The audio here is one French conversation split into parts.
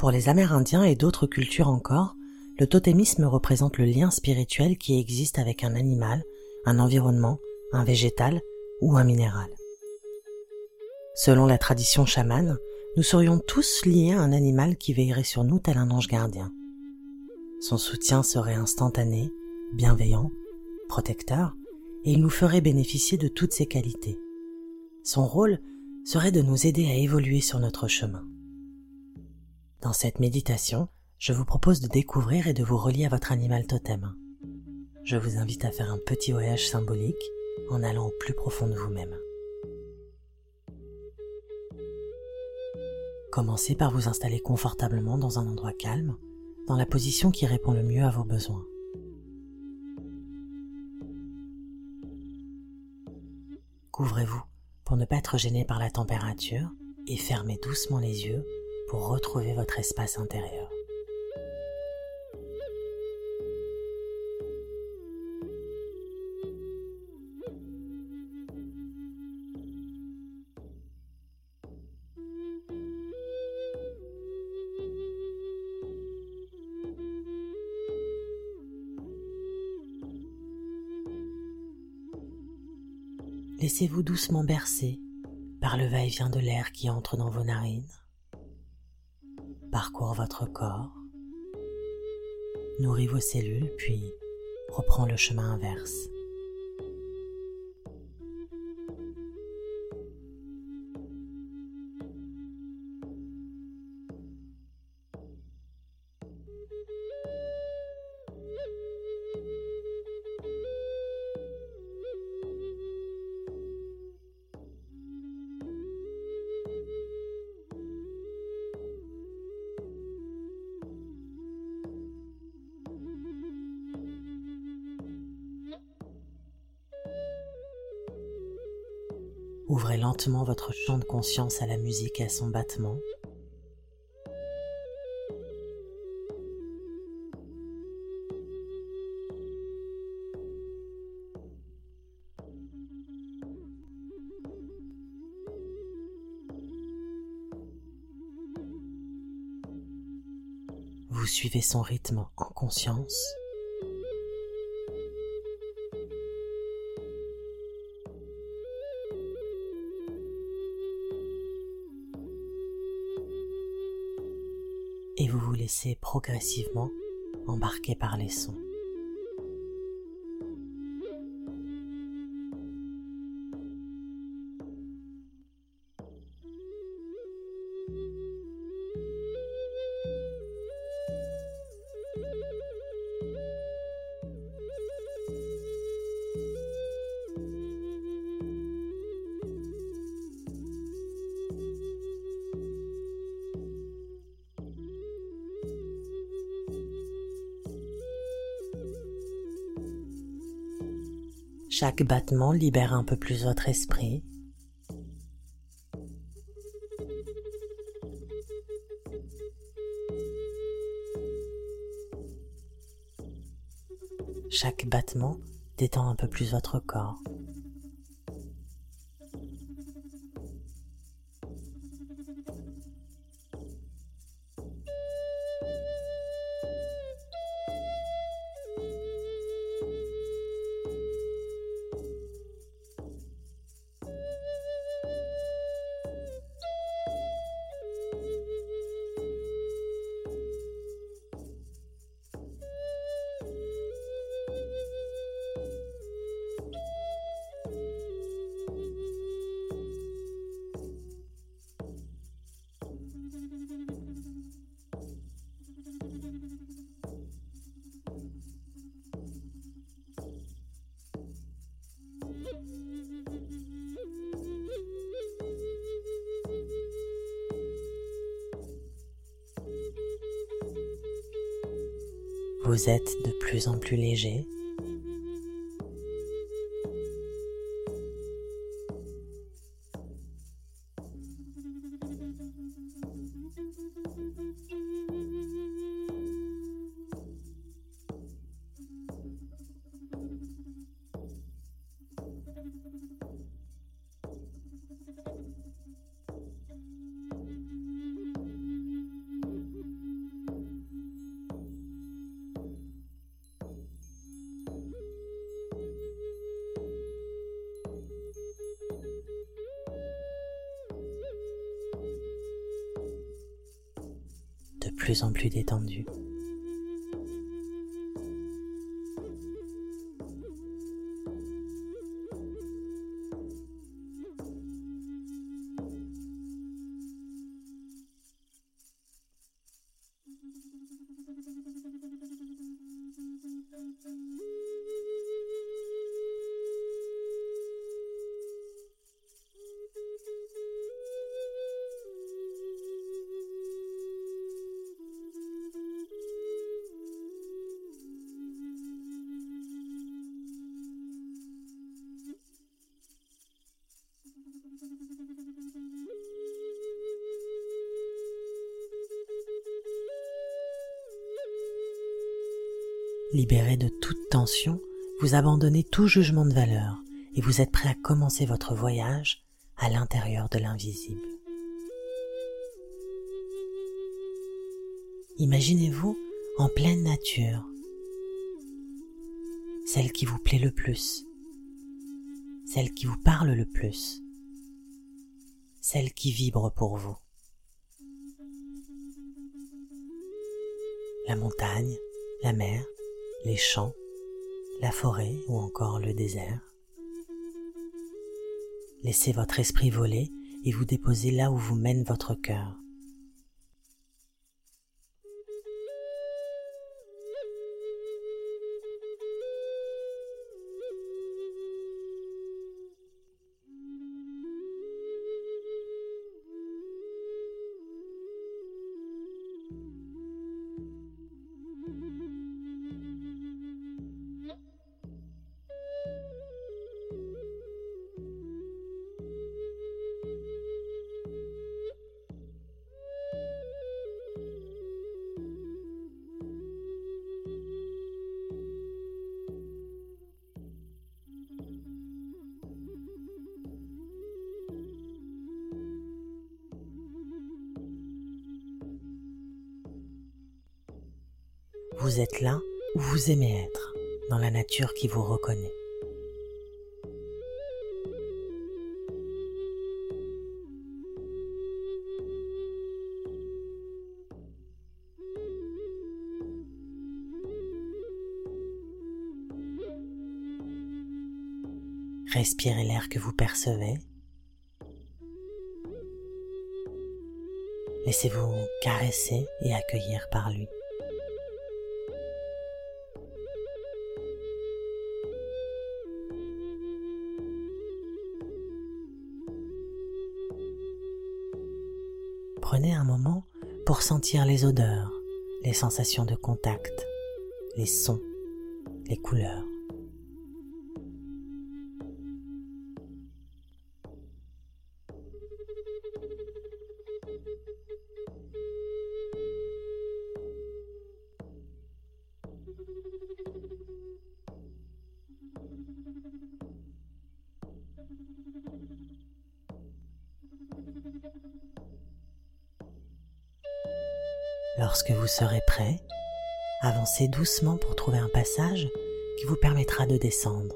Pour les Amérindiens et d'autres cultures encore, le totémisme représente le lien spirituel qui existe avec un animal, un environnement, un végétal ou un minéral. Selon la tradition chamane, nous serions tous liés à un animal qui veillerait sur nous tel un ange gardien. Son soutien serait instantané, bienveillant, protecteur, et il nous ferait bénéficier de toutes ses qualités. Son rôle serait de nous aider à évoluer sur notre chemin. Dans cette méditation, je vous propose de découvrir et de vous relier à votre animal totem. Je vous invite à faire un petit voyage symbolique en allant au plus profond de vous-même. Commencez par vous installer confortablement dans un endroit calme, dans la position qui répond le mieux à vos besoins. Couvrez-vous pour ne pas être gêné par la température et fermez doucement les yeux pour retrouver votre espace intérieur. Laissez-vous doucement bercer par le va-et-vient de l'air qui entre dans vos narines, parcourt votre corps, nourrit vos cellules, puis reprend le chemin inverse. Ouvrez lentement votre champ de conscience à la musique et à son battement. Vous suivez son rythme en conscience. Laissez progressivement embarquer par les sons. Chaque battement libère un peu plus votre esprit. Chaque battement détend un peu plus votre corps. Vous êtes de plus en plus léger. Plus en plus détendu. Libéré de toute tension, vous abandonnez tout jugement de valeur et vous êtes prêt à commencer votre voyage à l'intérieur de l'invisible. Imaginez-vous en pleine nature, celle qui vous plaît le plus, celle qui vous parle le plus, celle qui vibre pour vous. La montagne, la mer, les champs, la forêt ou encore le désert. Laissez votre esprit voler et vous déposer là où vous mène votre cœur. Vous êtes là où vous aimez être, dans la nature qui vous reconnaît. Respirez l'air que vous percevez. Laissez-vous caresser et accueillir par lui. Un moment pour sentir les odeurs, les sensations de contact, les sons, les couleurs. Lorsque vous serez prêt, avancez doucement pour trouver un passage qui vous permettra de descendre.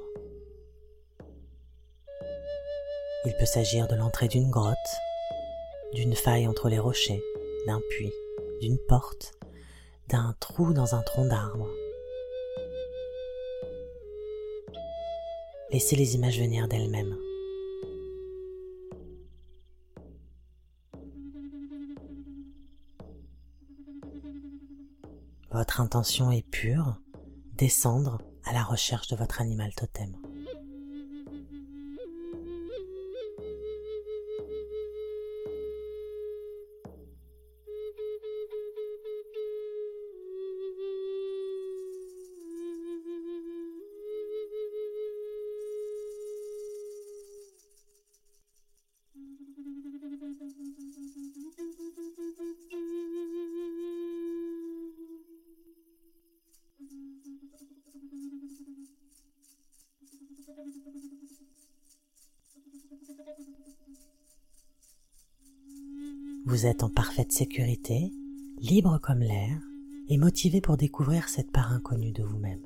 Il peut s'agir de l'entrée d'une grotte, d'une faille entre les rochers, d'un puits, d'une porte, d'un trou dans un tronc d'arbre. Laissez les images venir d'elles-mêmes. Votre intention est pure, descendre à la recherche de votre animal totem. Vous êtes en parfaite sécurité, libre comme l'air et motivé pour découvrir cette part inconnue de vous-même.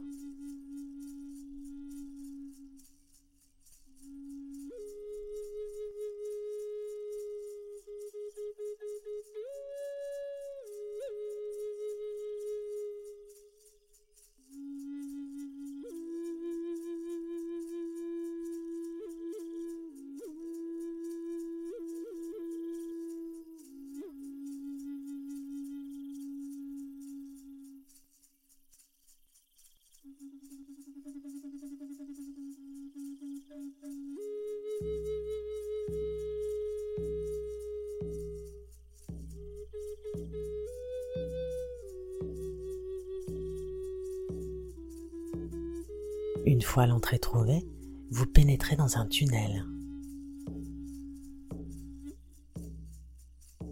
Fois l'entrée trouvée, vous pénétrez dans un tunnel.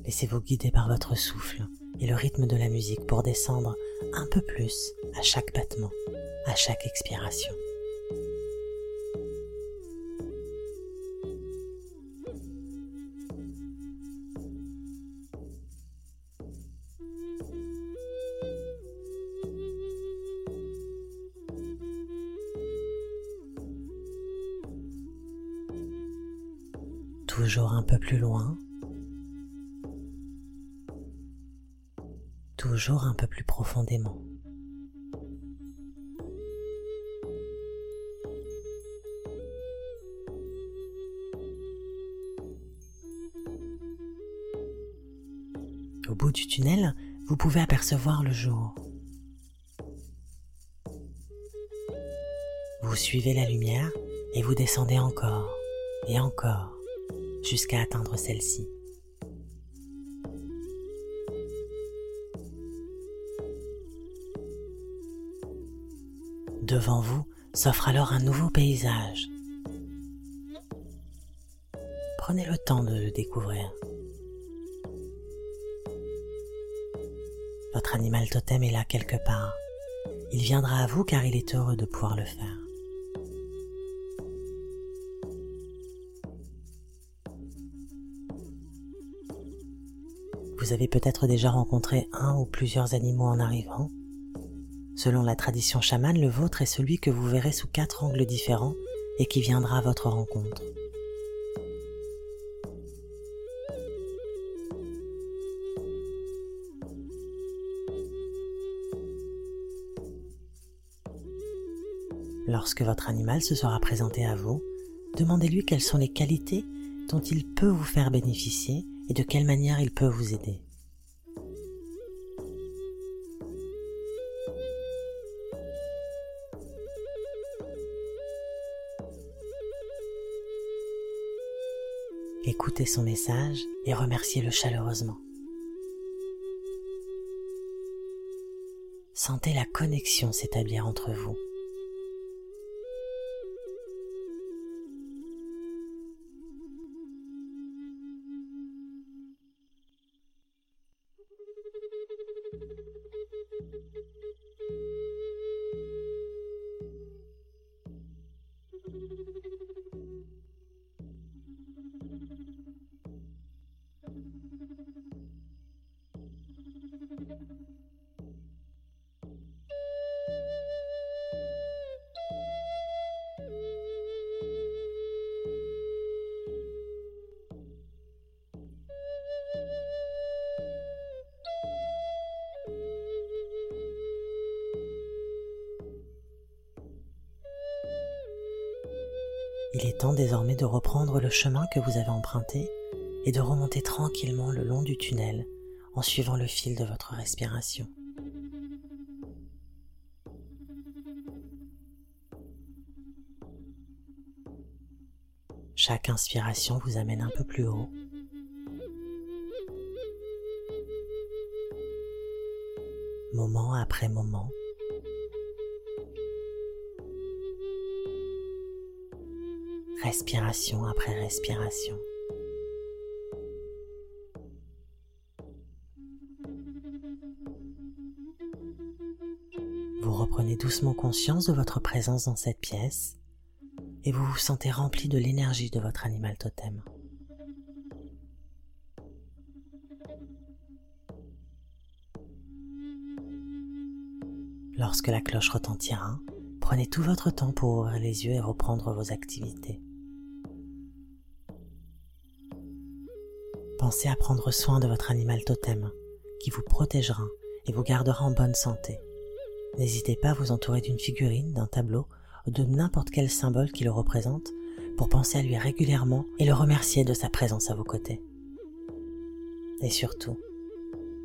Laissez-vous guider par votre souffle et le rythme de la musique pour descendre un peu plus à chaque battement, à chaque expiration. Toujours un peu plus loin, toujours un peu plus profondément. Au bout du tunnel, vous pouvez apercevoir le jour. Vous suivez la lumière et vous descendez encore et encore jusqu'à atteindre celle-ci. Devant vous s'offre alors un nouveau paysage. Prenez le temps de le découvrir. Votre animal totem est là quelque part. Il viendra à vous car il est heureux de pouvoir le faire. Vous avez peut-être déjà rencontré un ou plusieurs animaux en arrivant. Selon la tradition chamane, le vôtre est celui que vous verrez sous quatre angles différents et qui viendra à votre rencontre. Lorsque votre animal se sera présenté à vous, demandez-lui quelles sont les qualités dont il peut vous faire bénéficier et de quelle manière il peut vous aider. Écoutez son message et remerciez-le chaleureusement. Sentez la connexion s'établir entre vous. Il est temps désormais de reprendre le chemin que vous avez emprunté et de remonter tranquillement le long du tunnel en suivant le fil de votre respiration. Chaque inspiration vous amène un peu plus haut. Moment après moment. Respiration après respiration. Vous reprenez doucement conscience de votre présence dans cette pièce et vous vous sentez rempli de l'énergie de votre animal totem. Lorsque la cloche retentira, prenez tout votre temps pour ouvrir les yeux et reprendre vos activités. Pensez à prendre soin de votre animal totem, qui vous protégera et vous gardera en bonne santé. N'hésitez pas à vous entourer d'une figurine, d'un tableau ou de n'importe quel symbole qui le représente pour penser à lui régulièrement et le remercier de sa présence à vos côtés. Et surtout,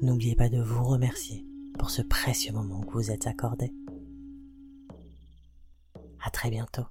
n'oubliez pas de vous remercier pour ce précieux moment que vous êtes accordé. À très bientôt.